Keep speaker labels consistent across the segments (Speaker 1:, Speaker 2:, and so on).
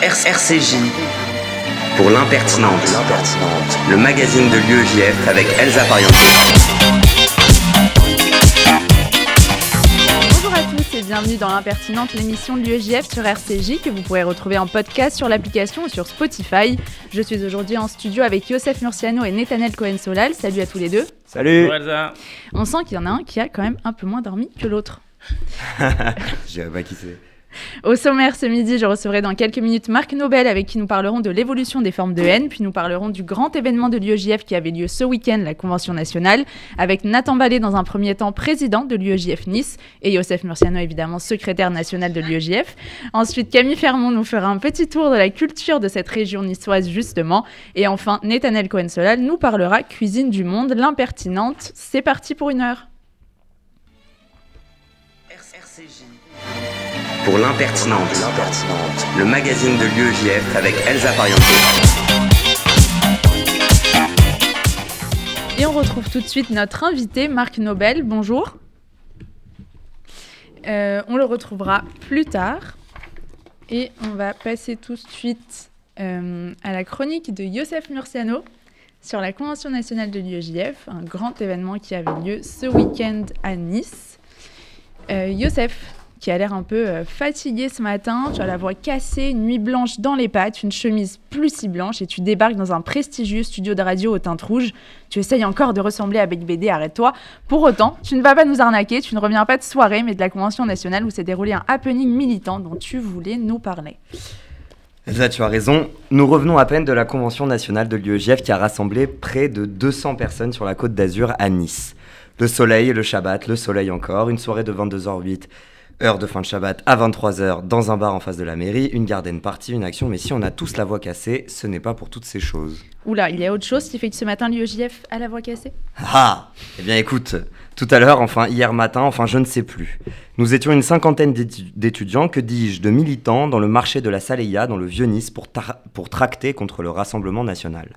Speaker 1: RCJ pour l'impertinente, le magazine de l'UEJF avec Elsa Pariente.
Speaker 2: Bonjour à tous et bienvenue dans l'impertinente, l'émission de l'UEJF sur RCJ que vous pourrez retrouver en podcast sur l'application ou sur Spotify. Je suis aujourd'hui en studio avec Youssef Murciano et Netanel Cohen-Solal. Salut à tous les deux.
Speaker 3: Salut
Speaker 4: Bonjour Elsa.
Speaker 2: On sent qu'il y en a un qui a quand même un peu moins dormi que l'autre.
Speaker 3: Je dirais pas qui c'est.
Speaker 2: Au sommaire ce midi, je recevrai dans quelques minutes Marc Nobel avec qui nous parlerons de l'évolution des formes de haine, puis nous parlerons du grand événement de l'UEJF qui avait lieu ce week-end, la Convention nationale, avec Nathan Vallée dans un premier temps président de l'UEJF Nice et Youssef Murciano évidemment secrétaire national de l'UEJF. Ensuite, Camille Fermont nous fera un petit tour de la culture de cette région niçoise justement. Et enfin, Netanel Cohen-Solal nous parlera cuisine du monde, l'impertinente. C'est parti pour une heure.
Speaker 1: Pour l'impertinente, le magazine de l'UEJF avec Elsa Pariente.
Speaker 2: Et on retrouve tout de suite notre invité, Marc Nobel. Bonjour. Euh, on le retrouvera plus tard. Et on va passer tout de suite euh, à la chronique de Youssef Murciano sur la Convention nationale de l'UEJF, un grand événement qui avait lieu ce week-end à Nice. Euh, Youssef, qui a l'air un peu euh, fatigué ce matin. Tu as la voix cassée, une nuit blanche dans les pattes, une chemise plus si blanche et tu débarques dans un prestigieux studio de radio aux teintes rouges. Tu essayes encore de ressembler à Bec BD, arrête-toi. Pour autant, tu ne vas pas nous arnaquer, tu ne reviens pas de soirée, mais de la Convention nationale où s'est déroulé un happening militant dont tu voulais nous parler.
Speaker 3: Elsa, tu as raison. Nous revenons à peine de la Convention nationale de l'UEJF qui a rassemblé près de 200 personnes sur la côte d'Azur à Nice. Le soleil, le Shabbat, le soleil encore, une soirée de 22h08 heure de fin de Shabbat à 23h dans un bar en face de la mairie, une garden party, une action. Mais si on a tous la voix cassée, ce n'est pas pour toutes ces choses.
Speaker 2: Oula, il y a autre chose qui fait que ce matin l'UEJF a la voix cassée?
Speaker 3: Ah Eh bien écoute, tout à l'heure, enfin hier matin, enfin je ne sais plus. Nous étions une cinquantaine d'étu- d'étudiants, que dis-je, de militants dans le marché de la Saleya, dans le Vieux-Nice, pour, pour tracter contre le Rassemblement national.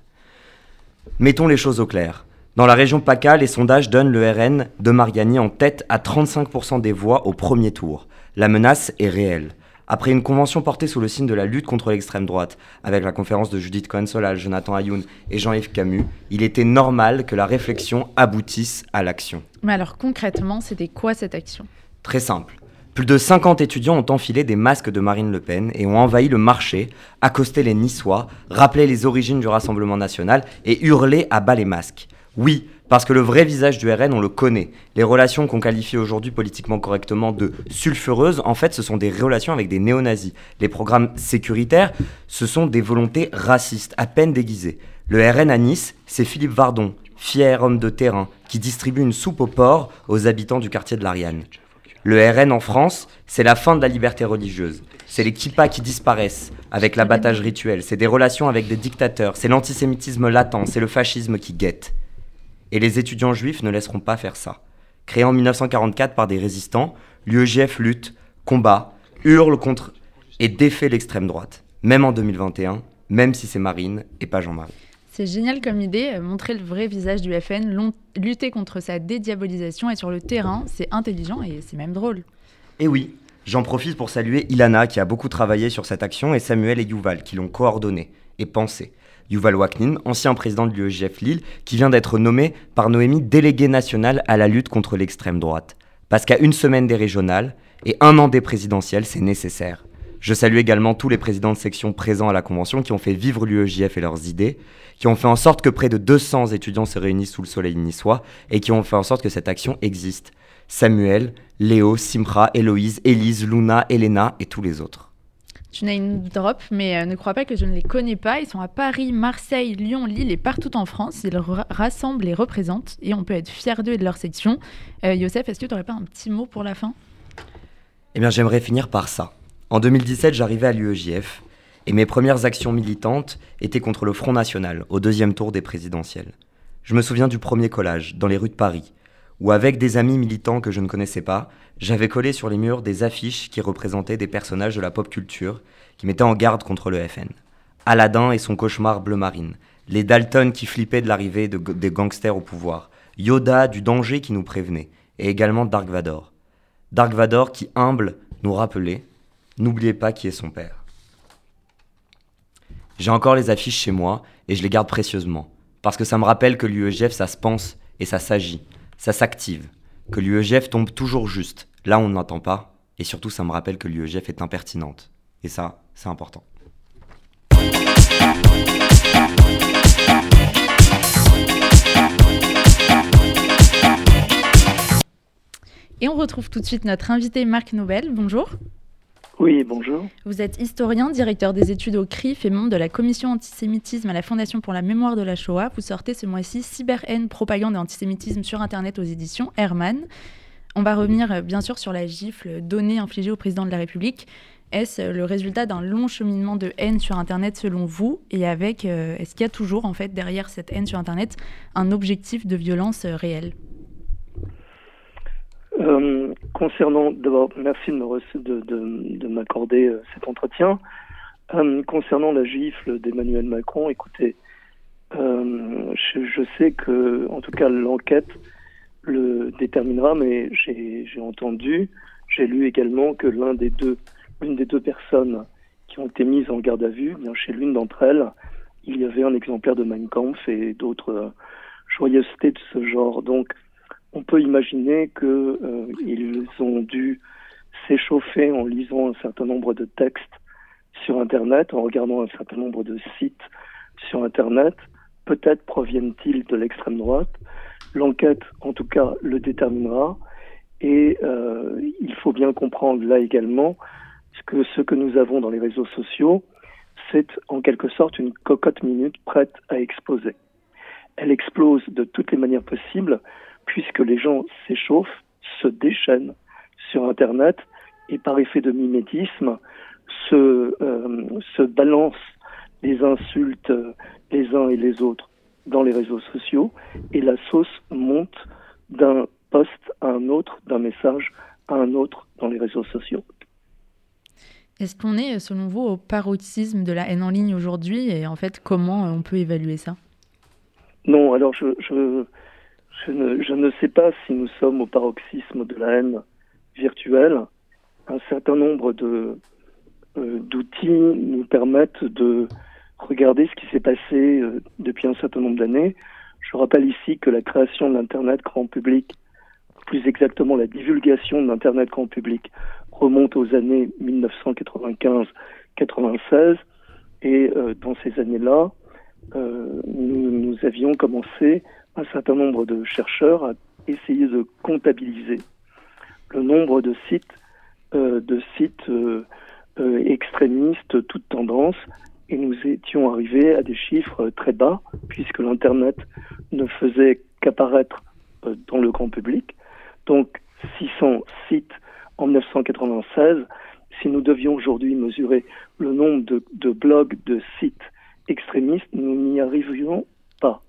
Speaker 3: Mettons les choses au clair. Dans la région PACA, les sondages donnent le RN de Mariani en tête à 35% des voix au premier tour. La menace est réelle. Après une convention portée sous le signe de la lutte contre l'extrême droite, avec la conférence de Judith Cohen-Solal, Jonathan Ayoun et Jean-Yves Camus, il était normal que la réflexion aboutisse à l'action.
Speaker 2: Mais alors concrètement, c'était quoi cette action?
Speaker 3: Très simple. Plus de 50 étudiants ont enfilé des masques de Marine Le Pen et ont envahi le marché, accosté les Niçois, rappelé les origines du Rassemblement national et hurlé à bas les masques. Oui, parce que le vrai visage du RN, on le connaît. Les relations qu'on qualifie aujourd'hui politiquement correctement de sulfureuses, en fait, ce sont des relations avec des néo-nazis. Les programmes sécuritaires, ce sont des volontés racistes, à peine déguisées. Le RN à Nice, c'est Philippe Vardon, fier homme de terrain, qui distribue une soupe au porc aux habitants du quartier de l'Ariane. Le RN en France, c'est la fin de la liberté religieuse. C'est les kippas qui disparaissent, avec l'abattage rituel. C'est des relations avec des dictateurs. C'est l'antisémitisme latent. C'est le fascisme qui guette. Et les étudiants juifs ne laisseront pas faire ça. Créé en 1944 par des résistants, l'UEJF lutte, combat, hurle contre et défait l'extrême droite. Même en 2021, même si c'est Marine et pas Jean-Marie.
Speaker 2: C'est génial comme idée, euh, montrer le vrai visage du FN, lutter contre sa dédiabolisation et sur le terrain, c'est intelligent et c'est même drôle.
Speaker 3: Et oui, j'en profite pour saluer Ilana qui a beaucoup travaillé sur cette action et Samuel et Yuval qui l'ont coordonné et pensé. Yuval Waknin, ancien président de l'UEJF Lille, qui vient d'être nommé par Noémie délégué national à la lutte contre l'extrême droite. Parce qu'à une semaine des régionales et un an des présidentielles, c'est nécessaire. Je salue également tous les présidents de section présents à la convention qui ont fait vivre l'UEJF et leurs idées, qui ont fait en sorte que près de 200 étudiants se réunissent sous le soleil niçois et qui ont fait en sorte que cette action existe. Samuel, Léo, Simra, Héloïse, Élise, Luna, Elena et tous les autres.
Speaker 2: Tu n'as une drop, mais euh, ne crois pas que je ne les connais pas. Ils sont à Paris, Marseille, Lyon, Lille et partout en France. Ils ra- rassemblent et représentent et on peut être fier d'eux et de leur section. Euh, Youssef, est-ce que tu n'aurais pas un petit mot pour la fin?
Speaker 3: Eh bien, j'aimerais finir par ça. En 2017, j'arrivais à l'UEJF et mes premières actions militantes étaient contre le Front National, au deuxième tour des présidentielles. Je me souviens du premier collage, dans les rues de Paris, où avec des amis militants que je ne connaissais pas, j'avais collé sur les murs des affiches qui représentaient des personnages de la pop culture qui mettaient en garde contre le FN. Aladdin et son cauchemar bleu marine, les Dalton qui flippaient de l'arrivée de- des gangsters au pouvoir, Yoda du danger qui nous prévenait, et également Dark Vador. Dark Vador qui, humble, nous rappelait N'oubliez pas qui est son père. J'ai encore les affiches chez moi et je les garde précieusement. Parce que ça me rappelle que l'UEGF, ça se pense et ça s'agit, ça s'active. Que l'UEGF tombe toujours juste, là on ne l'entend pas. Et surtout, ça me rappelle que l'UEGF est impertinente. Et ça, c'est important.
Speaker 2: Et on retrouve tout de suite notre invité Marc Nobel. Bonjour.
Speaker 4: Oui, bonjour.
Speaker 2: Vous êtes historien, directeur des études au CRIF et membre de la commission antisémitisme à la Fondation pour la mémoire de la Shoah. Vous sortez ce mois-ci Cyber-haine, propagande et antisémitisme sur Internet aux éditions Herman. On va revenir euh, bien sûr sur la gifle donnée infligée au président de la République. Est-ce le résultat d'un long cheminement de haine sur Internet selon vous Et avec, euh, est-ce qu'il y a toujours en fait derrière cette haine sur Internet un objectif de violence euh, réel?
Speaker 4: Euh, concernant, d'abord, merci de, de, m'accorder euh, cet entretien. Euh, concernant la gifle d'Emmanuel Macron, écoutez, je, je, sais que, en tout cas, l'enquête le déterminera, mais j'ai entendu, j'ai lu également que l'un des deux, l'une des deux personnes qui ont été mises en garde à vue, bien chez l'une d'entre elles, il y avait un exemplaire de Mein Kampf et d'autres joyeusetés de ce genre. Donc, on peut imaginer qu'ils euh, ont dû s'échauffer en lisant un certain nombre de textes sur Internet, en regardant un certain nombre de sites sur Internet. Peut-être proviennent-ils de l'extrême droite. L'enquête, en tout cas, le déterminera. Et euh, il faut bien comprendre là également que ce que nous avons dans les réseaux sociaux, c'est en quelque sorte une cocotte minute prête à exploser. Elle explose de toutes les manières possibles puisque les gens s'échauffent, se déchaînent sur Internet et par effet de mimétisme se, euh, se balancent les insultes euh, les uns et les autres dans les réseaux sociaux et la sauce monte d'un post à un autre, d'un message à un autre dans les réseaux sociaux.
Speaker 2: Est-ce qu'on est, selon vous, au paroxysme de la haine en ligne aujourd'hui et en fait, comment on peut évaluer ça?
Speaker 4: Non, alors je, je, je ne, sais pas si nous sommes au paroxysme de la haine virtuelle. Un certain nombre euh, d'outils nous permettent de regarder ce qui s'est passé euh, depuis un certain nombre d'années. Je rappelle ici que la création de l'Internet grand public, plus exactement la divulgation de l'Internet grand public, remonte aux années 1995-96. Et euh, dans ces années-là, nous, avions commencé un certain nombre de chercheurs a essayé de comptabiliser le nombre de sites, euh, de sites euh, euh, extrémistes, toutes tendances, et nous étions arrivés à des chiffres très bas, puisque l'Internet ne faisait qu'apparaître dans le grand public. Donc 600 sites en 1996. Si nous devions aujourd'hui mesurer le nombre de, de blogs, de sites extrémistes, nous n'y arriverions pas.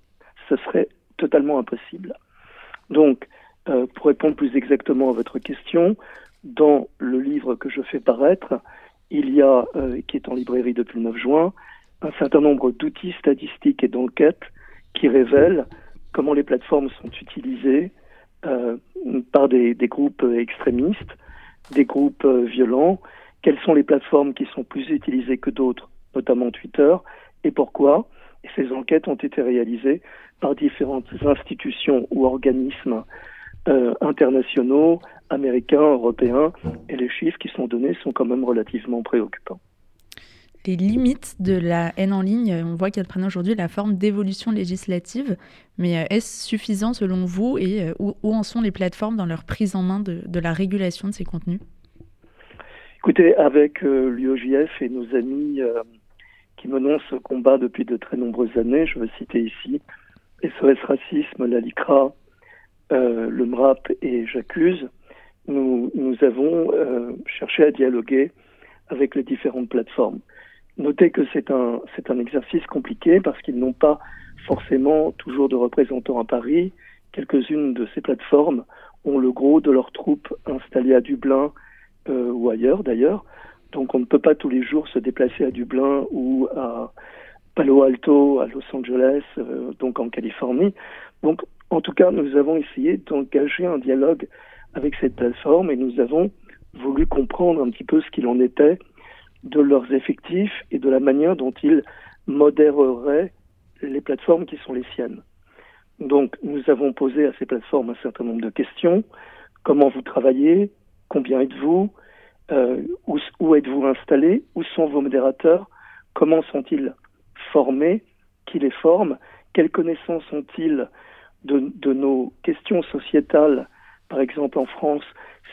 Speaker 4: Ce serait totalement impossible. Donc, euh, pour répondre plus exactement à votre question, dans le livre que je fais paraître, il y a, euh, qui est en librairie depuis le 9 juin, un certain nombre d'outils statistiques et d'enquêtes qui révèlent comment les plateformes sont utilisées euh, par des, des, groupes extrémistes, des groupes violents, quelles sont les plateformes qui sont plus utilisées que d'autres, notamment Twitter, et pourquoi? Et ces enquêtes ont été réalisées par différentes institutions ou organismes euh, internationaux, américains, européens, et les chiffres qui sont donnés sont quand même relativement préoccupants.
Speaker 2: Les limites de la haine en ligne, on voit qu'elles prennent aujourd'hui la forme d'évolution législative, mais euh, est-ce suffisant selon vous et euh, où, en sont les plateformes dans leur prise en main de, la régulation de ces contenus?
Speaker 4: Écoutez, avec l'UOJF et nos amis qui menons ce combat depuis de très nombreuses années, je veux citer ici SOS Racisme, la LICRA, euh, le MRAP et J'accuse, nous, avons euh, cherché à dialoguer avec les différentes plateformes. Notez que c'est un, c'est un exercice compliqué parce qu'ils n'ont pas forcément toujours de représentants à Paris. Quelques-unes de ces plateformes ont le gros de leurs troupes installées à Dublin euh, ou ailleurs d'ailleurs. Donc on ne peut pas tous les jours se déplacer à Dublin ou à, Palo Alto, à Los Angeles, euh, donc en Californie. Donc, en tout cas, nous avons essayé d'engager un dialogue avec cette plateforme et nous avons voulu comprendre un petit peu ce qu'il en était de leurs effectifs et de la manière dont ils modérerait les plateformes qui sont les siennes. Donc, nous avons posé à ces plateformes un certain nombre de questions. Comment vous travaillez? Combien êtes-vous? Euh, Où, où êtes-vous installé? Où sont vos modérateurs? Comment sont-ils formés? Qui les forme? Quelles connaissances ont-ils de, de, nos questions sociétales? Par exemple, en France,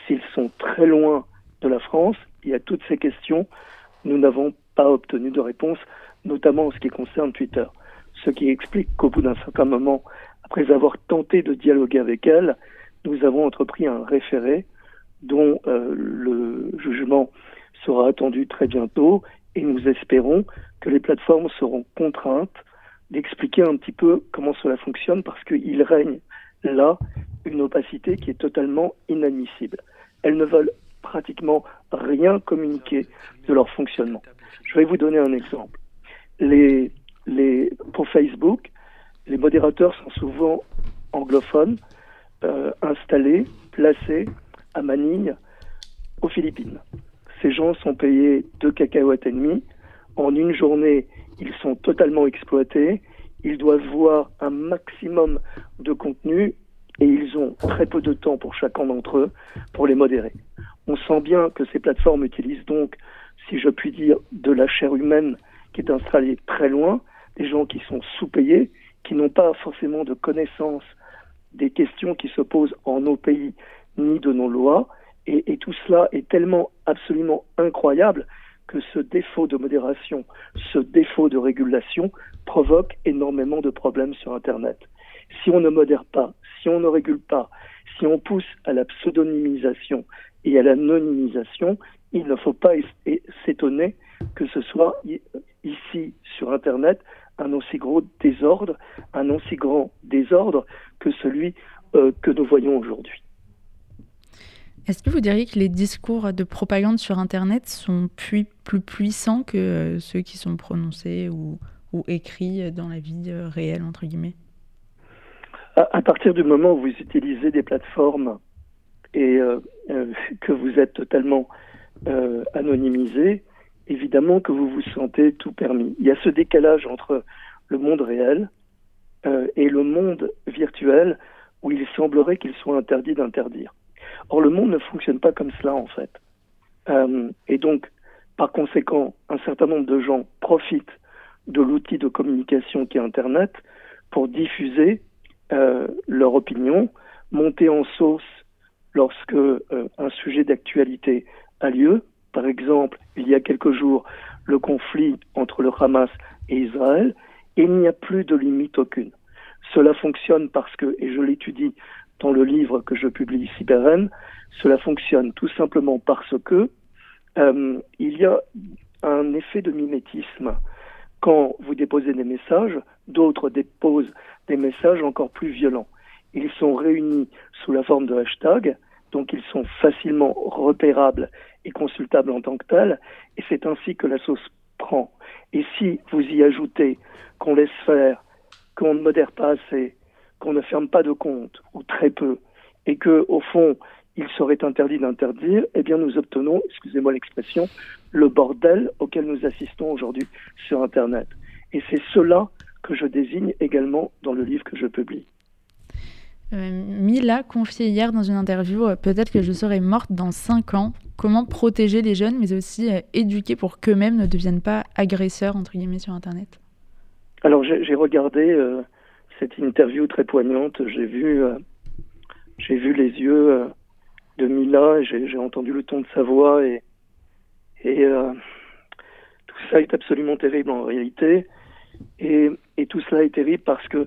Speaker 4: s'ils sont très loin de la France, il y a toutes ces questions. Nous n'avons pas obtenu de réponse, notamment en ce qui concerne Twitter. Ce qui explique qu'au bout d'un certain moment, après avoir tenté de dialoguer avec elle, nous avons entrepris un référé dont euh, le jugement sera attendu très bientôt et nous espérons que les plateformes seront contraintes d'expliquer un petit peu comment cela fonctionne parce qu'il règne là une opacité qui est totalement inadmissible. Elles ne veulent pratiquement rien communiquer de leur fonctionnement. Je vais vous donner un exemple. Pour Facebook, les modérateurs sont souvent anglophones, euh, installés, placés à Manille, aux Philippines. Ces gens sont payés deux cacahuètes et demi. En une journée, ils sont totalement exploités. Ils doivent voir un maximum de contenu et ils ont très peu de temps pour chacun d'entre eux pour les modérer. On sent bien que ces plateformes utilisent donc, si je puis dire, de la chair humaine qui est installée très loin, des gens qui sont sous-payés, qui n'ont pas forcément de connaissance des questions qui se posent en nos pays ni de nos lois. Et, tout cela est tellement absolument incroyable que ce défaut de modération, ce défaut de régulation provoque énormément de problèmes sur Internet. Si on ne modère pas, si on ne régule pas, si on pousse à la pseudonymisation et à l'anonymisation, il ne faut pas s'étonner que ce soit ici sur Internet un aussi gros désordre, un aussi grand désordre que celui euh, que nous voyons aujourd'hui.
Speaker 2: Est-ce que vous diriez que les discours de propagande sur Internet sont plus, puissants que euh, ceux qui sont prononcés ou, écrits dans la vie euh, réelle, entre guillemets?
Speaker 4: À, partir du moment où vous utilisez des plateformes et euh, que vous êtes totalement anonymisé, évidemment que vous vous sentez tout permis. Il y a ce décalage entre le monde réel et le monde virtuel où il semblerait qu'il soit interdit d'interdire. Or, le monde ne fonctionne pas comme cela, en fait. Euh, et donc, par conséquent, un certain nombre de gens profitent de l'outil de communication qui est Internet pour diffuser euh, leur opinion, monter en sauce lorsque euh, un sujet d'actualité a lieu, par exemple, il y a quelques jours, le conflit entre le Hamas et Israël, et il n'y a plus de limite aucune. Cela fonctionne parce que, et je l'étudie dans le livre que je publie ici cela fonctionne tout simplement parce que euh, il y a un effet de mimétisme. Quand vous déposez des messages, d'autres déposent des messages encore plus violents. Ils sont réunis sous la forme de hashtags, donc ils sont facilement repérables et consultable en tant que tel, et c'est ainsi que la sauce prend. Et si vous y ajoutez qu'on laisse faire, qu'on ne modère pas assez, qu'on ne ferme pas de compte, ou très peu, et que, au fond, il serait interdit d'interdire, eh bien nous obtenons, excusez-moi l'expression, le bordel auquel nous assistons aujourd'hui sur Internet. Et c'est cela que je désigne également dans le livre que je publie.
Speaker 2: Euh, Mila confiait hier dans une interview euh, Peut-être que je serai morte dans 5 ans. Comment protéger les jeunes, mais aussi euh, éduquer pour qu'eux-mêmes ne deviennent pas agresseurs, entre guillemets, sur Internet?
Speaker 4: Alors, j'ai regardé cette interview très poignante. J'ai vu, euh, vu les yeux euh, de Mila, j'ai entendu le ton de sa voix, et, et tout ça est absolument terrible en réalité. Et, et tout cela est terrible parce que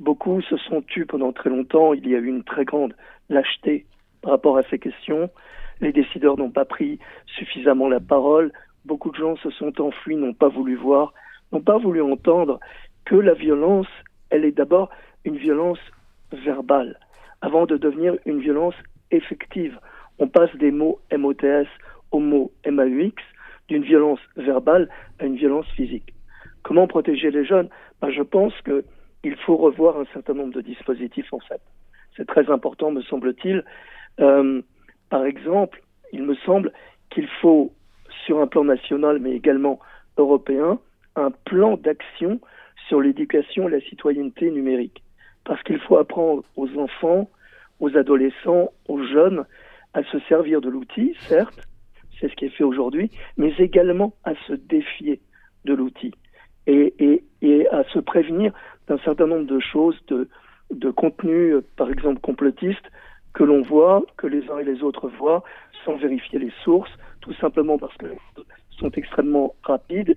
Speaker 4: beaucoup se sont tus pendant très longtemps. Il y a eu une très grande lâcheté par rapport à ces questions. Les décideurs n'ont pas pris suffisamment la parole. Beaucoup de gens se sont enfuis, n'ont pas voulu voir, n'ont pas voulu entendre que la violence, elle est d'abord une violence verbale, avant de devenir une violence effective. On passe des mots MOTS aux mots MAUX, d'une violence verbale à une violence physique. Comment protéger les jeunes? Ben, Je pense que il faut revoir un certain nombre de dispositifs en fait. C'est très important, me semble-t-il. Euh, par exemple, il me semble qu'il faut, sur un plan national, mais également européen, un plan d'action sur l'éducation et la citoyenneté numérique. Parce qu'il faut apprendre aux enfants, aux adolescents, aux jeunes à se servir de l'outil, certes, c'est ce qui est fait aujourd'hui, mais également à se défier de l'outil et, à se prévenir d'un certain nombre de choses, de, de contenus, par exemple complotistes, que l'on voit, que les uns et les autres voient, sans vérifier les sources, tout simplement parce que sont extrêmement rapides.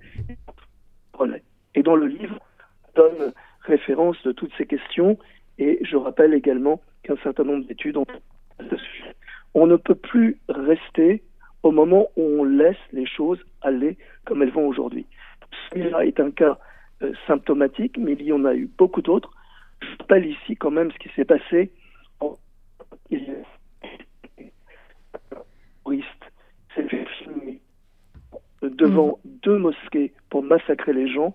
Speaker 4: Et dans le livre, référence de toutes ces questions et je rappelle également qu'un certain nombre d'études ont ce sujet. On ne peut plus rester au moment où on laisse les choses aller comme elles vont aujourd'hui. Celui-là est un cas euh, symptomatique, mais il y en a eu beaucoup d'autres. Je rappelle ici quand même ce qui s'est passé en devant mmh. deux mosquées pour massacrer les gens,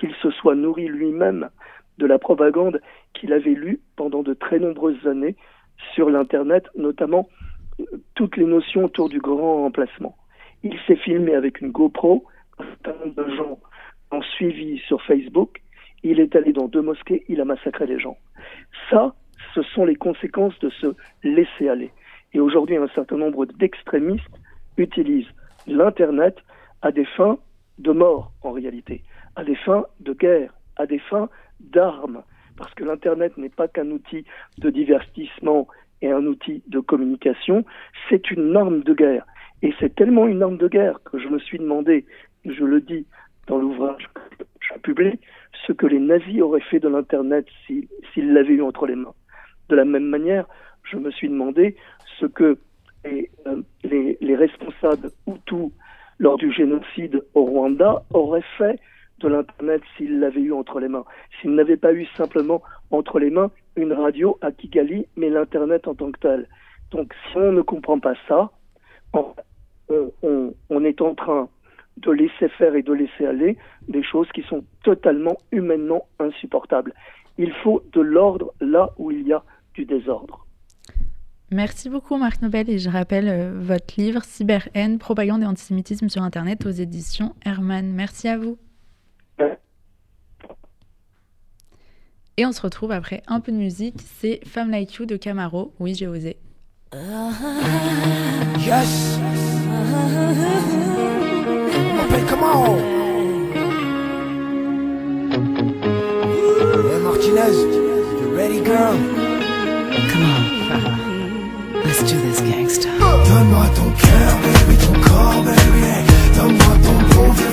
Speaker 4: qu'il se soit nourri lui-même de la propagande qu'il avait lue pendant de très nombreuses années sur l'Internet, notamment euh, toutes les notions autour du grand emplacement. Il s'est filmé avec une GoPro, un certain nombre de gens ont suivi sur Facebook, il est allé dans deux mosquées, il a massacré les gens. Ça, ce sont les conséquences de se laisser aller. Et aujourd'hui, un certain nombre d'extrémistes utilisent l'Internet à des fins de mort, en réalité, à des fins de guerre, à des fins d'armes, parce que l'Internet n'est pas qu'un outil de divertissement et un outil de communication, c'est une arme de guerre. Et c'est tellement une arme de guerre que je me suis demandé, je le dis dans l'ouvrage que je publie, ce que les nazis auraient fait de l'Internet s'ils l'avaient eu entre les mains. De la même manière, je me suis demandé ce que les, euh, les, les responsables Hutus lors du génocide au Rwanda auraient fait de l'Internet s'ils l'avaient eu entre les mains. S'ils n'avaient pas eu simplement entre les mains une radio à Kigali, mais l'Internet en tant que tel. Donc si on ne comprend pas ça, on, on, est en train de laisser faire et de laisser aller des choses qui sont totalement humainement insupportables. Il faut de l'ordre là où il y a du désordre.
Speaker 5: Merci beaucoup Marc Nobel et je rappelle euh, votre livre Cyber-haine, propagande et antisémitisme sur Internet aux éditions Herman. Merci à vous. Et on se retrouve après un peu de musique, c'est Femme Like You de Camaro. Oui, j'ai osé. Yes. comment Hey Martinez, you ready girl? Come on. Let's do this, gangsta. Donne-moi ton cœur, baby, ton corps, baby. Donne-moi ton bon vieux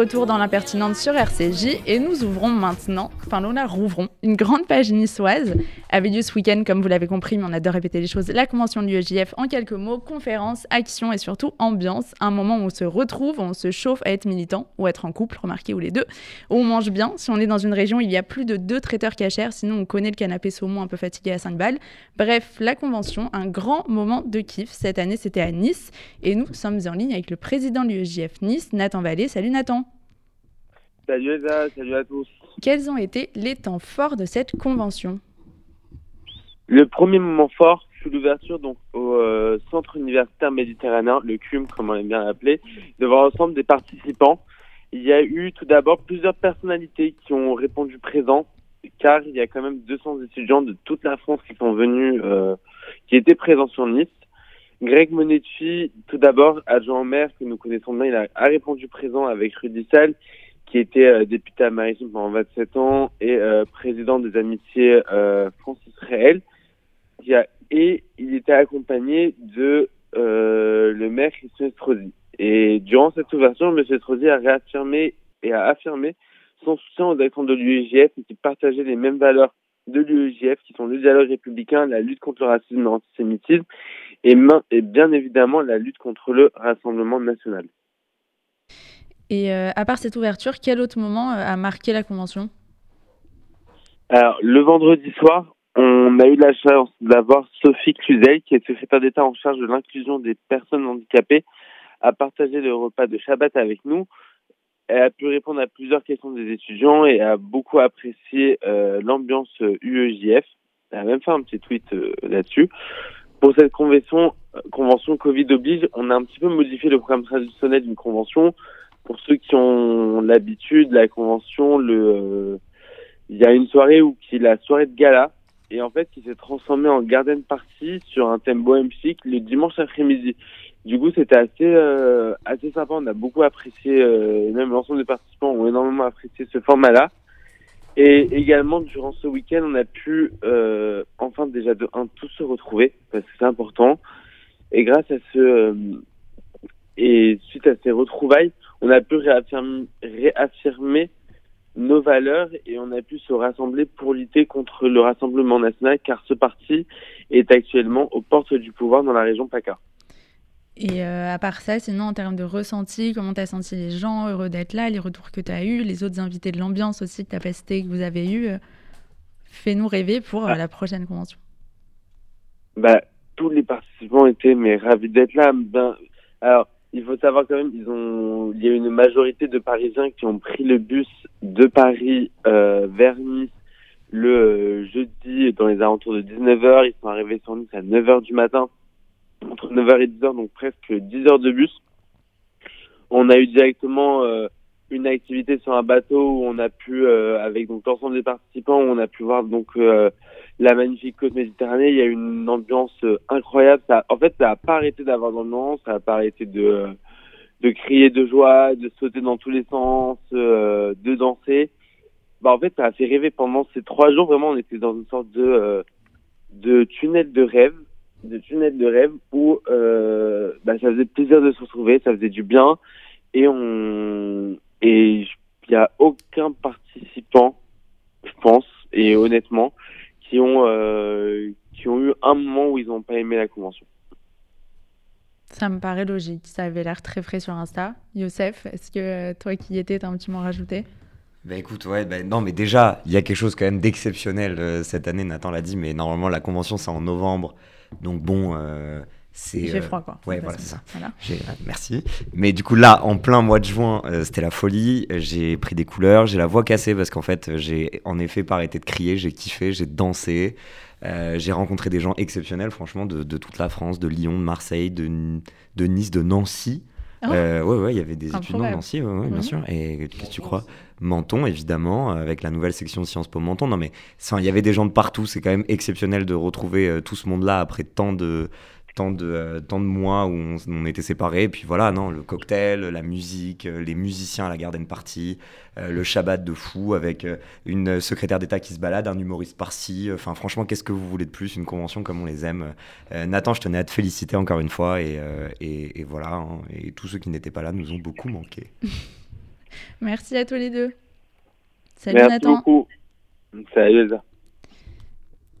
Speaker 2: retour dans l'impertinente sur RCJ et nous ouvrons maintenant, enfin nous la rouvrons, une grande page niçoise. Avait lieu ce week-end, comme vous l'avez compris, mais on adore répéter les choses, la convention de l'UEJF en quelques mots, conférence, action et surtout ambiance. Un moment où on se retrouve, où on se chauffe à être militant ou être en couple, remarquez, ou les deux, où on mange bien. Si on est dans une région, il y a plus de deux traiteurs cachers, sinon on connaît le canapé saumon un peu fatigué à 5 balles. Bref, la convention, un grand moment de kiff. Cette année, c'était à Nice et nous sommes en ligne avec le président de l'UEJF Nice, Nathan Vallée. Salut Nathan.
Speaker 6: Salut Elsa, salut à tous.
Speaker 2: Quels ont été les temps forts de cette convention
Speaker 6: Le premier moment fort fut l'ouverture donc au euh, Centre universitaire méditerranéen, le CUM comme on aime bien l'appeler, devant l'ensemble des participants. Il y a eu tout d'abord plusieurs personnalités qui ont répondu présent, car il y a quand même 200 étudiants de toute la France qui sont venus, euh, qui étaient présents sur Nice. Greg Monetti, tout d'abord, adjoint au maire que nous connaissons bien, il a, a répondu présent avec Rudy Sall, qui était euh, député à Maritime pendant 27 ans et euh, président des amitiés euh, France-Israël. Et il était accompagné de le maire Christian Estrosi. Et durant cette ouverture, M. Estrosi a réaffirmé et a affirmé son soutien aux actions de l'UEJF et qui partageait les mêmes valeurs de l'UEJF, qui sont le dialogue républicain, la lutte contre le racisme et l'antisémitisme, et, et bien évidemment la lutte contre le Rassemblement national.
Speaker 2: Et euh, à part cette ouverture, quel autre moment euh, a marqué la convention?
Speaker 6: Alors, le vendredi soir, on a eu la chance d'avoir Sophie Cluzel, qui est secrétaire d'État en charge de l'inclusion des personnes handicapées, à partager le repas de Shabbat avec nous. Elle a pu répondre à plusieurs questions des étudiants et a beaucoup apprécié euh, l'ambiance UEJF. Elle a même fait un petit tweet là-dessus. Pour cette convention, convention Covid oblige, on a un petit peu modifié le programme traditionnel d'une convention. Pour ceux qui ont l'habitude, la convention, le, il y a une soirée où qui est la soirée de gala et en fait qui s'est transformée en garden party sur un thème bohème chic le dimanche après-midi. Du coup, c'était assez euh, assez sympa. On a beaucoup apprécié, euh, même l'ensemble des participants ont énormément apprécié ce format-là. Et également, durant ce week-end, on a pu euh, enfin déjà de un tous se retrouver parce que c'est important. Et grâce à ce euh, et suite à ces retrouvailles, on a pu réaffirmer, réaffirmer nos valeurs et on a pu se rassembler pour lutter contre le Rassemblement national car ce parti est actuellement aux portes du pouvoir dans la région PACA.
Speaker 2: Et euh, à part ça, sinon en termes de ressenti, comment tu as senti les gens heureux d'être là, les retours que tu as eus, les autres invités de l'ambiance aussi que tu as que vous avez eu, euh, fais-nous rêver pour euh, la prochaine convention.
Speaker 6: Bah, tous les participants étaient mais ravis d'être là. Ben, alors, il faut savoir quand même, ils ont, il y a une majorité de Parisiens qui ont pris le bus de Paris euh, vers Nice le euh, jeudi dans les alentours de 19h. Ils sont arrivés sur Nice à 9h du matin, entre 9h et 10h, donc presque 10 heures de bus. On a eu directement euh, une activité sur un bateau où on a pu, euh, avec donc l'ensemble des participants, on a pu voir donc euh, la magnifique côte méditerranée. Il y a une ambiance euh, incroyable. Ça, en fait, ça n'a pas arrêté d'avoir d'ambiance, ça n'a pas arrêté de de crier de joie, de sauter dans tous les sens, euh, de danser. Bah en fait, ça a fait rêver pendant ces trois jours. Vraiment, on était dans une sorte de euh, de tunnel de rêve, de tunnel de rêve où euh, bah, ça faisait plaisir de se retrouver, ça faisait du bien et on et il n'y a aucun participant, je pense, et honnêtement, qui ont euh, qui ont eu un moment où ils n'ont pas aimé la convention.
Speaker 2: Ça me paraît logique. Ça avait l'air très frais sur Insta. Youssef, est-ce que euh, toi qui y étais, t'as un petit mot à rajouter?
Speaker 3: Bah écoute, ouais, bah, non, mais déjà, il y a quelque chose quand même d'exceptionnel euh, cette année, Nathan l'a dit, mais normalement la convention c'est en novembre, donc bon, euh, c'est.
Speaker 2: Fait
Speaker 3: euh,
Speaker 2: froid, quoi.
Speaker 3: Ouais, voilà, c'est ça.
Speaker 2: Voilà.
Speaker 3: J'ai- euh, merci. Mais du coup, là, en plein mois de juin, euh, c'était la folie. J'ai pris des couleurs, j'ai la voix cassée parce qu'en fait, j'ai en effet pas arrêté de crier, j'ai kiffé, j'ai dansé. Euh, j'ai rencontré des gens exceptionnels, franchement, de, de toute la France, de Lyon, de Marseille, de, Nice, de Nancy.
Speaker 2: Ah.
Speaker 3: Euh, ouais, ouais, il y avait des étudiants de. Nancy, ouais, ouais, bien
Speaker 2: Mhm.
Speaker 3: sûr. Et qu'est-ce que tu crois Menton, évidemment, avec la nouvelle section Sciences Po Menton. Non, mais il y avait des gens de partout. C'est quand même exceptionnel de retrouver euh, tout ce monde-là après tant de, tant de, euh, tant de mois où on, on était séparés. Et puis voilà, non, le cocktail, la musique, euh, les musiciens à la garden party, euh, le Shabbat de fou avec une secrétaire d'État qui se balade, un humoriste par-ci. Enfin, franchement, qu'est-ce que vous voulez de plus? Une convention comme on les aime. Euh, Nathan, je tenais à te féliciter encore une fois. Et, euh, et, et voilà, hein. et tous ceux qui n'étaient pas là nous ont beaucoup manqué.
Speaker 2: Merci à tous les deux. Salut
Speaker 6: Merci
Speaker 2: Nathan.
Speaker 6: beaucoup. Salut Elsa.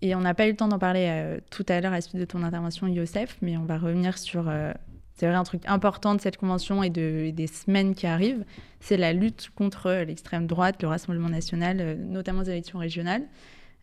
Speaker 2: Et on n'a pas eu le temps d'en parler euh, tout à l'heure à la suite de ton intervention, Youssef, mais on va revenir sur, euh, c'est vrai, un truc important de cette convention et, de, et des semaines qui arrivent, c'est la lutte contre l'extrême droite, le Rassemblement national, euh, notamment aux élections régionales.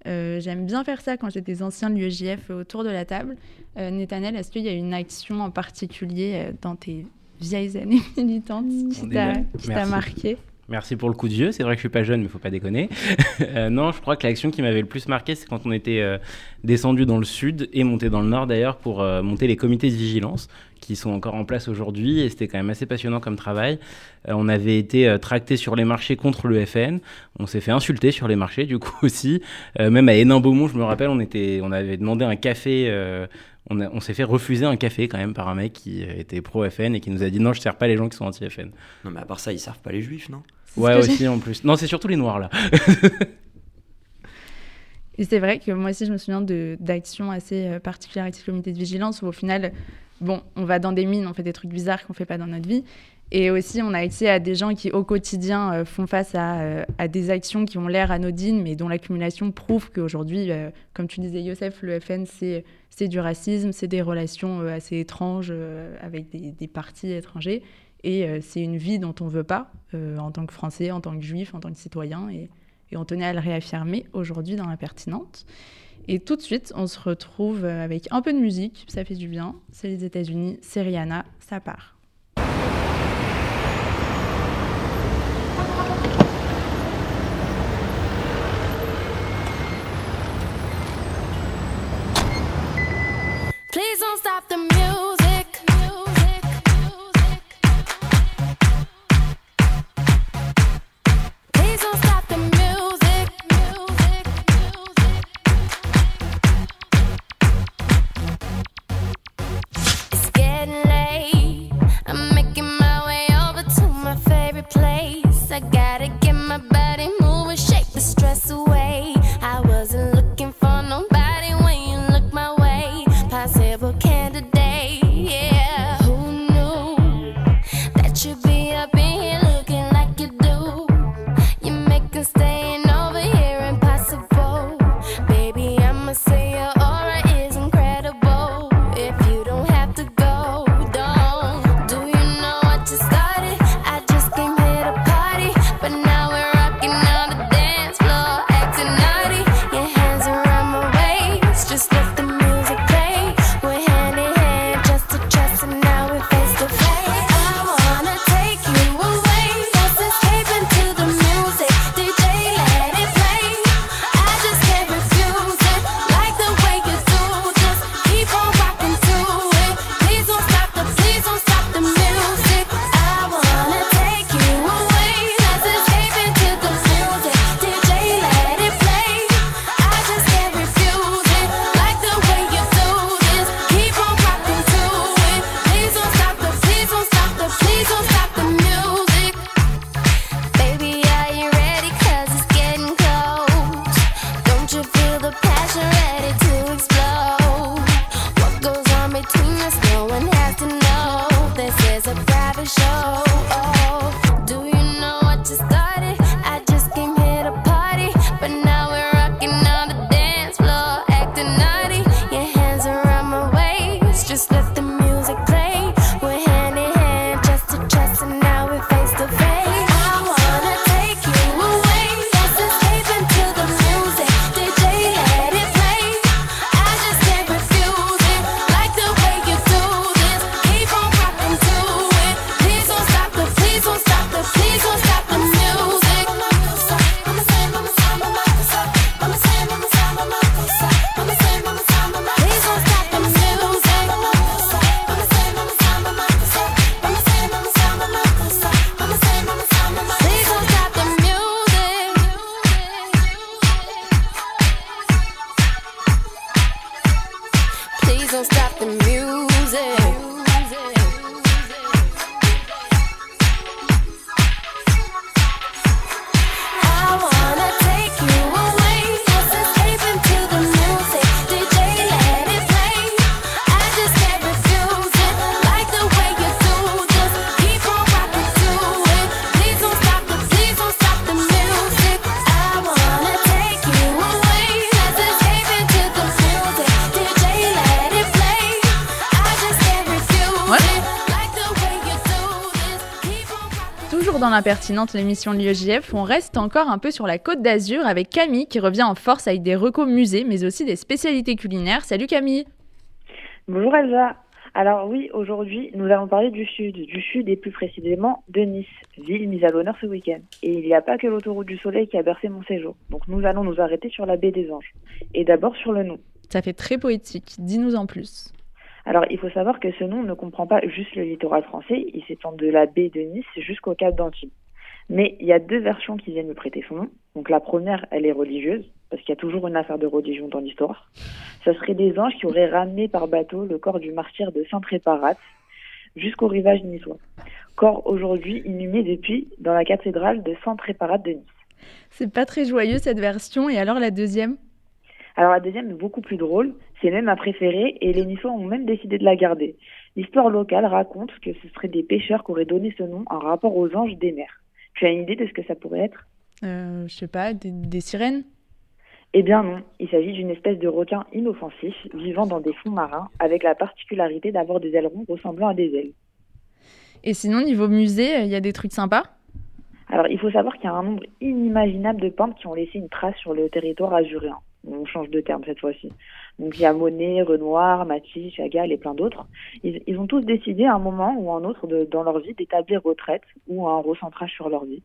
Speaker 2: Euh, J'aime bien faire ça quand j'ai des anciens de l'UEJF autour de la table. Euh, Netanel, est-ce qu'il y a une action en particulier euh, dans tes vieilles années militantes qui t'a marqué?
Speaker 7: Merci pour le coup de vieux. C'est vrai que je suis pas jeune, mais faut pas déconner. Euh, non, je crois que l'action qui m'avait le plus marqué, c'est quand on était euh, descendu dans le sud et monté dans le nord d'ailleurs pour euh, monter les comités de vigilance qui sont encore en place aujourd'hui. Et c'était quand même assez passionnant comme travail. Euh, on avait été euh, tracté sur les marchés contre le FN. On s'est fait insulter sur les marchés du coup aussi. Euh, même à Hénin-Beaumont, je me rappelle, on était, on avait demandé un café. On, a- on s'est fait refuser un café quand même par un mec qui euh, était pro-FN et qui nous a dit non, je sers pas les gens qui sont anti-FN.
Speaker 3: Non, mais à part ça, ils servent pas les juifs, non?
Speaker 7: Ouais, aussi en plus. Non, c'est surtout les noirs là.
Speaker 2: Et c'est vrai que moi aussi, je me souviens de- d'actions assez euh, particulières avec ces comités de vigilance où au final, bon, on va dans des mines, on fait des trucs bizarres qu'on fait pas dans notre vie. Et aussi, on a accès à des gens qui, au quotidien, euh, font face à, euh, à des actions qui ont l'air anodines, mais dont l'accumulation prouve qu'aujourd'hui, euh, comme tu disais, Youssef, le FN, c'est du racisme, c'est des relations euh, assez étranges avec des, partis étrangers. Et c'est une vie dont on veut pas, en tant que Français, en tant que Juif, en tant que citoyen. Et, on tenait à le réaffirmer aujourd'hui dans la pertinente. Et tout de suite, on se retrouve avec un peu de musique, ça fait du bien. C'est les États-Unis, c'est Rihanna, ça part.
Speaker 8: Please don't stop the music.
Speaker 2: L'impertinente l'émission de l'IEJF, on reste encore un peu sur la côte d'Azur avec Camille qui revient en force avec des recos musées mais aussi des spécialités culinaires. Salut Camille
Speaker 9: Bonjour Elsa. Alors oui, aujourd'hui, nous allons parler du sud, du sud et plus précisément de Nice, ville mise à l'honneur ce week-end. Et il n'y a pas que l'autoroute du soleil qui a bercé mon séjour. Donc nous allons nous arrêter sur la baie des Anges. Et d'abord sur le nom.
Speaker 2: Ça fait très poétique, dis-nous en plus.
Speaker 9: Alors il faut savoir que ce nom ne comprend pas juste le littoral français, il s'étend de la baie de Nice jusqu'au cap d'Antibes. Mais il y a deux versions qui viennent lui prêter son nom. Donc la première, elle est religieuse, parce qu'il y a toujours une affaire de religion dans l'histoire. Ce serait des anges qui auraient ramené par bateau le corps du martyr de Sainte Réparate jusqu'au rivage niçois. Corps aujourd'hui inhumé depuis dans la cathédrale de Sainte Réparate de Nice.
Speaker 2: C'est pas très joyeux cette version, et alors la deuxième?
Speaker 9: Alors la deuxième est beaucoup plus drôle, c'est même ma préférée et les Niçois ont même décidé de la garder. L'histoire locale raconte que ce seraient des pêcheurs qui auraient donné ce nom en rapport aux anges des mers. Tu as une idée de ce que ça pourrait être?
Speaker 2: Euh, Je sais pas, des, des sirènes?
Speaker 9: Eh bien non, il s'agit d'une espèce de requin inoffensif vivant dans des fonds marins avec la particularité d'avoir des ailerons ressemblant à des ailes.
Speaker 2: Et sinon, niveau musée, il y a des trucs sympas?
Speaker 9: Alors il faut savoir qu'il y a un nombre inimaginable de peintres qui ont laissé une trace sur le territoire azuréen. On change de terme cette fois-ci. Donc il y a Monet, Renoir, Matisse, Chagall et plein d'autres. Ils, ont tous décidé à un moment ou à un autre de, dans leur vie d'établir retraite ou un recentrage sur leur vie.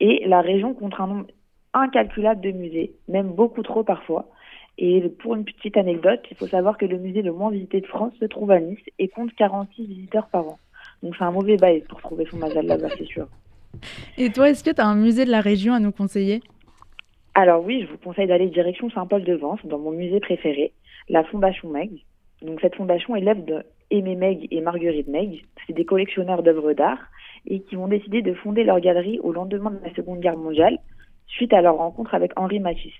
Speaker 9: Et la région compte un nombre incalculable de musées, même beaucoup trop parfois. Et pour une petite anecdote, il faut savoir que le musée le moins visité de France se trouve à Nice et compte 46 visiteurs par an. Donc c'est un mauvais bail pour trouver son mazal là-bas, c'est sûr.
Speaker 2: Et toi, est-ce que tu as un musée de la région à nous conseiller?
Speaker 9: Alors oui, je vous conseille d'aller direction Saint-Paul-de-Vence, dans mon musée préféré, la Fondation Meg. Donc cette fondation élève de Aimé Meg et Marguerite Meg. C'est des collectionneurs d'œuvres d'art et qui ont décidé de fonder leur galerie au lendemain de la Seconde Guerre mondiale, suite à leur rencontre avec Henri Matisse.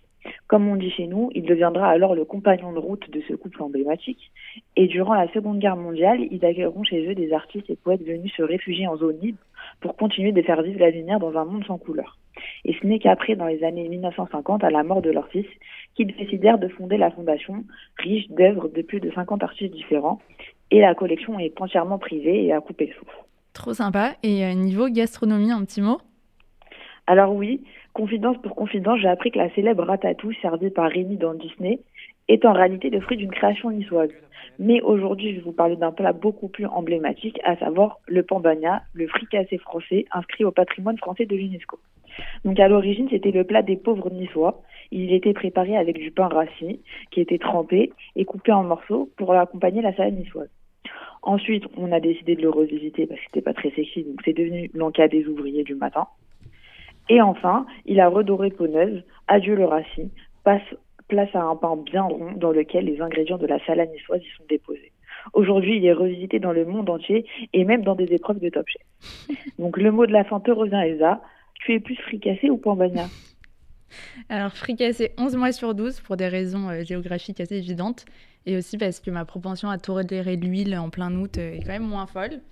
Speaker 9: Comme on dit chez nous, il deviendra alors le compagnon de route de ce couple emblématique. Et durant la Seconde Guerre mondiale, ils accueilleront chez eux des artistes et poètes venus se réfugier en zone libre pour continuer de faire vivre la lumière dans un monde sans couleur. Et ce n'est qu'après, dans les années 1950, à la mort de leur fils, qu'ils décidèrent de fonder la fondation, riche d'œuvres de plus de 50 artistes différents. Et la collection est entièrement privée et à couper le souffle.
Speaker 2: Trop sympa. Et euh, niveau gastronomie, un petit mot?
Speaker 9: Alors oui, confidence pour confidence, j'ai appris que la célèbre ratatouille servie par Rémi dans Disney est en réalité le fruit d'une création niçoise. Mais aujourd'hui, je vais vous parler d'un plat beaucoup plus emblématique, à savoir le pambagna, le fricassé français, inscrit au patrimoine français de l'UNESCO. Donc à l'origine, c'était le plat des pauvres niçois. Il était préparé avec du pain rassis qui était trempé et coupé en morceaux pour accompagner la salade niçoise. Ensuite, on a décidé de le revisiter parce que c'était pas très sexy, donc c'est devenu l'encas des ouvriers du matin. Et enfin, il a redoré peau neuve, adieu le rassis, passe place à un pain bien rond dans lequel les ingrédients de la salade niçoise y sont déposés. Aujourd'hui, il est revisité dans le monde entier et même dans des épreuves de Top Chef. Donc le mot de la fin te revient, Elsa. Tu es plus fricassé ou pambagna
Speaker 2: Alors, fricassé 11 mois sur 12 pour des raisons euh, géographiques assez évidentes. Et aussi parce que ma propension à tolérer l'huile en plein août euh, est quand même moins folle.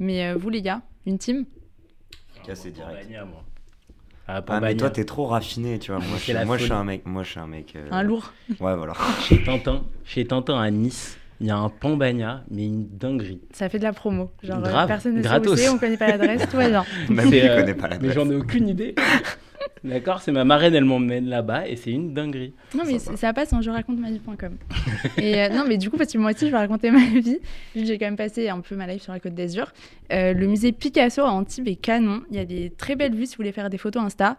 Speaker 2: Mais euh, vous, les gars, une team?
Speaker 3: Cassé direct.
Speaker 7: Pambagna, moi.
Speaker 3: Ah
Speaker 7: Ah,
Speaker 3: mais toi t'es trop raffiné tu vois. Moi je moi, je suis un mec, moi je suis un mec. euh,
Speaker 2: Un lourd.
Speaker 3: Ouais voilà.
Speaker 7: Chez Tintin, chez Tintin à Nice, il y a un Pambagna, mais une dinguerie.
Speaker 2: Ça fait de la promo. Genre, euh,
Speaker 7: Grave,
Speaker 2: personne ne sait où c'est, on connaît pas l'adresse, tout va bien.
Speaker 3: Même tu
Speaker 7: euh,
Speaker 3: connais pas la
Speaker 7: Mais j'en ai aucune idée. D'accord, c'est ma marraine, elle m'emmène là-bas et c'est une dinguerie.
Speaker 2: Non, mais ça passe en je raconte ma vie.com. Et euh, non, mais du coup, parce que moi aussi, je vais raconter ma vie. J'ai quand même passé un peu ma life sur la côte d'Azur. Euh, le musée Picasso à Antibes est canon. Il y a des très belles vues si vous voulez faire des photos Insta.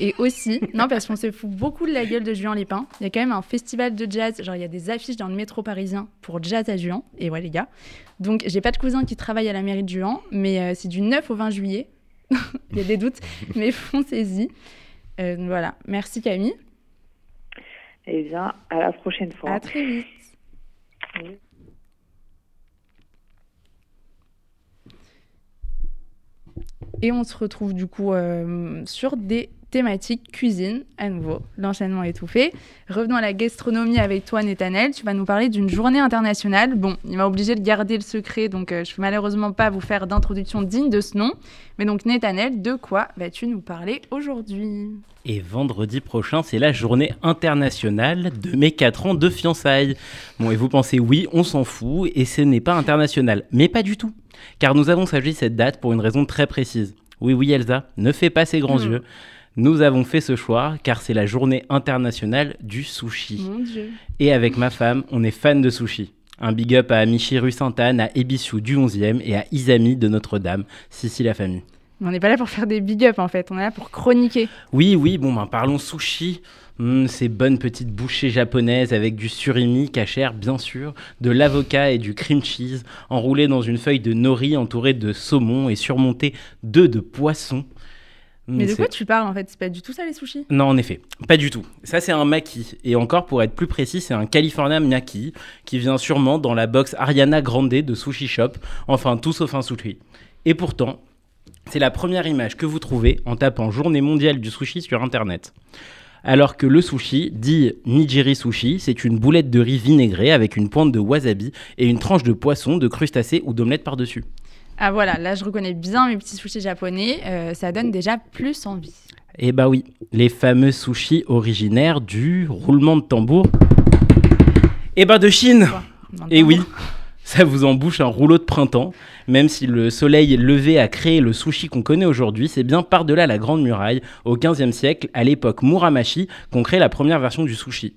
Speaker 2: Et aussi, non, parce qu'on se fout beaucoup de la gueule de Juan Lépin. Il y a quand même un festival de jazz. Genre, il y a des affiches dans le métro parisien pour jazz à Juan. Et ouais, les gars. Donc, j'ai pas de cousin qui travaille à la mairie de Juan, mais euh, c'est du 9 au 20 juillet. Il y a des doutes, mais foncez-y. Euh, voilà. Merci Camille.
Speaker 9: Eh bien, à la prochaine fois.
Speaker 2: À très vite. Et on se retrouve du coup euh, sur des thématiques cuisine à nouveau. L'enchaînement est tout fait. Revenons à la gastronomie avec toi, Netanel. Tu vas nous parler d'une journée internationale. Bon, il m'a obligé de garder le secret, donc euh, je peux malheureusement pas vous faire d'introduction digne de ce nom. Mais donc, Netanel, de quoi vas-tu nous parler aujourd'hui?
Speaker 7: Et vendredi prochain, c'est la journée internationale de mes 4 ans de fiançailles. Bon, et vous pensez, oui, on s'en fout, et ce n'est pas international. Mais pas du tout. Car nous avons choisi cette date pour une raison très précise. Oui, oui, Elsa, ne fais pas ces grands
Speaker 2: Hmm.
Speaker 7: yeux. Nous avons fait ce choix car c'est la journée internationale du sushi.
Speaker 2: Mon Dieu.
Speaker 7: Et avec ma femme, on est fan de sushi. Un big up à Amichi rue Sainte-Anne, à Ebisu du 11e et à Isami de Notre-Dame, Sissi la famille.
Speaker 2: Mais On n'est pas là pour faire des big up en fait, on est là pour chroniquer.
Speaker 7: Oui, oui, bon, ben parlons sushi. Hmm, ces bonnes petites bouchées japonaises avec du surimi, cachère bien sûr, de l'avocat et du cream cheese, enroulé dans une feuille de nori entourée de saumon et surmonté d'œufs de poisson.
Speaker 2: Mais de quoi tu parles en fait? C'est pas du tout ça les sushis?
Speaker 7: Non, en effet, pas du tout. Ça, c'est un maki. Et encore, pour être plus précis, c'est un California maki qui vient sûrement dans la box Ariana Grande de Sushi Shop. Enfin, tout sauf un sushi. Et pourtant, c'est la première image que vous trouvez en tapant Journée mondiale du sushi sur Internet. Alors que le sushi, dit nigiri sushi, c'est une boulette de riz vinaigrée avec une pointe de wasabi et une tranche de poisson, de crustacés ou d'omelette par-dessus.
Speaker 2: Ah voilà, là je reconnais bien mes petits sushis japonais, euh, ça donne déjà plus envie.
Speaker 7: Eh bah oui, les fameux sushis originaires du roulement de tambour. Eh bah de Chine Et
Speaker 2: temps.
Speaker 7: oui, ça vous embouche un rouleau de printemps. Même si le soleil levé a créé le sushi qu'on connaît aujourd'hui, c'est bien par-delà la Grande Muraille, au XVe siècle, à l'époque Muramaki, qu'on crée la première version du sushi.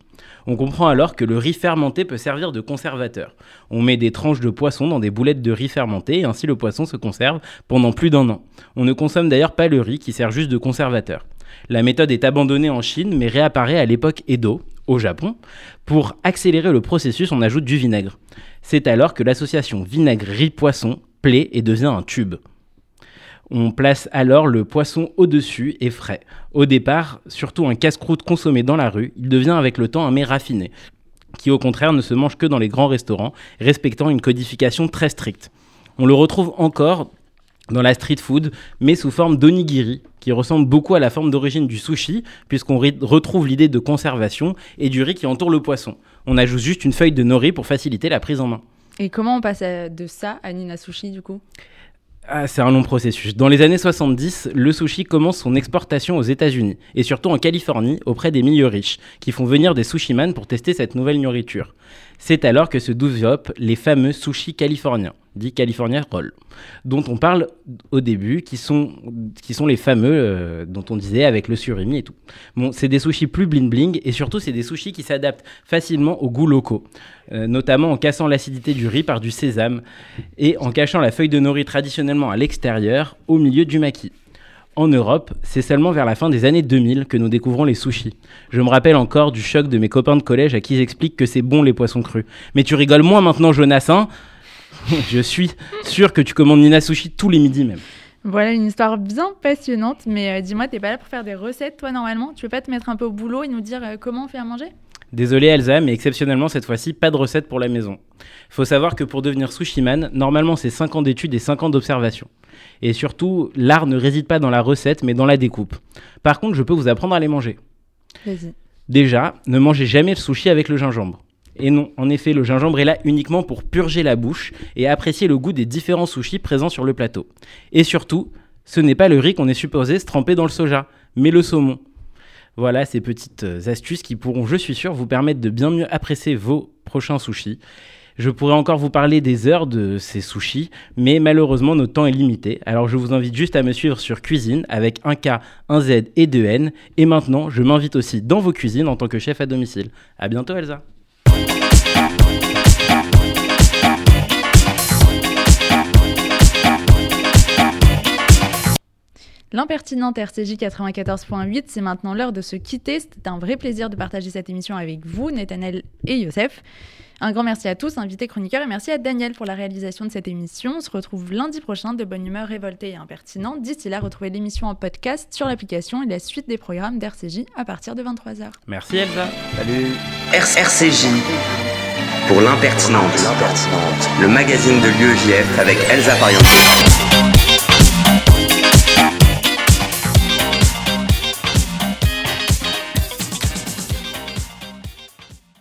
Speaker 7: On comprend alors que le riz fermenté peut servir de conservateur. On met des tranches de poisson dans des boulettes de riz fermenté et ainsi le poisson se conserve pendant plus d'un an. On ne consomme d'ailleurs pas le riz qui sert juste de conservateur. La méthode est abandonnée en Chine mais réapparaît à l'époque Edo, au Japon. Pour accélérer le processus, on ajoute du vinaigre. C'est alors que l'association vinaigre-riz-poisson plaît et devient un tube. On place alors le poisson au-dessus et frais. Au départ, surtout un casse-croûte consommé dans la rue, il devient avec le temps un mets raffiné, qui au contraire ne se mange que dans les grands restaurants, respectant une codification très stricte. On le retrouve encore dans la street food, mais sous forme d'onigiri, qui ressemble beaucoup à la forme d'origine du sushi, puisqu'on retrouve l'idée de conservation et du riz qui entoure le poisson. On ajoute juste une feuille de nori pour faciliter la prise en main.
Speaker 2: Et comment on passe à- de ça à Nina Sushi du coup?
Speaker 7: Ah, c'est un long processus. Dans les années 70, le sushi commence son exportation aux États-Unis et surtout en Californie auprès des milieux riches qui font venir des sushimans pour tester cette nouvelle nourriture. C'est alors que se développent les fameux sushis californiens, dits California Roll, dont on parle au début, qui sont, les fameux euh, dont on disait avec le surimi et tout. C'est des sushis plus bling bling et surtout c'est des sushis qui s'adaptent facilement aux goûts locaux, euh, notamment en cassant l'acidité du riz par du sésame et en cachant la feuille de nori traditionnellement à l'extérieur, au milieu du maquis. En Europe, c'est seulement vers la fin des années 2000 que nous découvrons les sushis. Je me rappelle encore du choc de mes copains de collège à qui j'explique que c'est bon les poissons crus. Mais tu rigoles moins maintenant, Jonas, hein Je suis sûr que tu commandes Nina Sushi tous les midis même.
Speaker 2: Voilà une histoire bien passionnante, mais euh, dis-moi, t'es pas là pour faire des recettes toi normalement? Tu veux pas te mettre un peu au boulot et nous dire euh, comment on fait à manger?
Speaker 7: Désolé Elsa, mais exceptionnellement cette fois-ci, pas de recette pour la maison. Faut savoir que pour devenir sushiman, normalement c'est 5 ans d'études et 5 ans d'observation. Et surtout, l'art ne réside pas dans la recette, mais dans la découpe. Par contre, je peux vous apprendre à les manger.
Speaker 2: Vas-y.
Speaker 7: Déjà, ne mangez jamais le sushi avec le gingembre. Et non, en effet, le gingembre est là uniquement pour purger la bouche et apprécier le goût des différents sushis présents sur le plateau. Et surtout, ce n'est pas le riz qu'on est supposé se tremper dans le soja, mais le saumon. Voilà ces petites euh, astuces qui pourront, je suis sûr, vous permettre de bien mieux apprécier vos prochains sushis. Je pourrais encore vous parler des heures de ces sushis, mais malheureusement notre temps est limité. Alors je vous invite juste à me suivre sur Cuisine avec un K, un Z et deux N. Et maintenant, je m'invite aussi dans vos cuisines en tant que chef à domicile. À bientôt Elsa.
Speaker 2: L'impertinente RCJ 94.8, c'est maintenant l'heure de se quitter. C'était un vrai plaisir de partager cette émission avec vous, Nethanel et Youssef. Un grand merci à tous, invités chroniqueurs, et merci à Daniel pour la réalisation de cette émission. On se retrouve lundi prochain de bonne humeur révoltée et impertinente. D'ici là, retrouvez l'émission en podcast sur l'application et la suite des programmes d'RCJ à partir de 23h.
Speaker 7: Merci Elsa.
Speaker 3: Salut
Speaker 1: RCJ pour l'impertinente, le magazine de l'UEJF avec Elsa Pariento.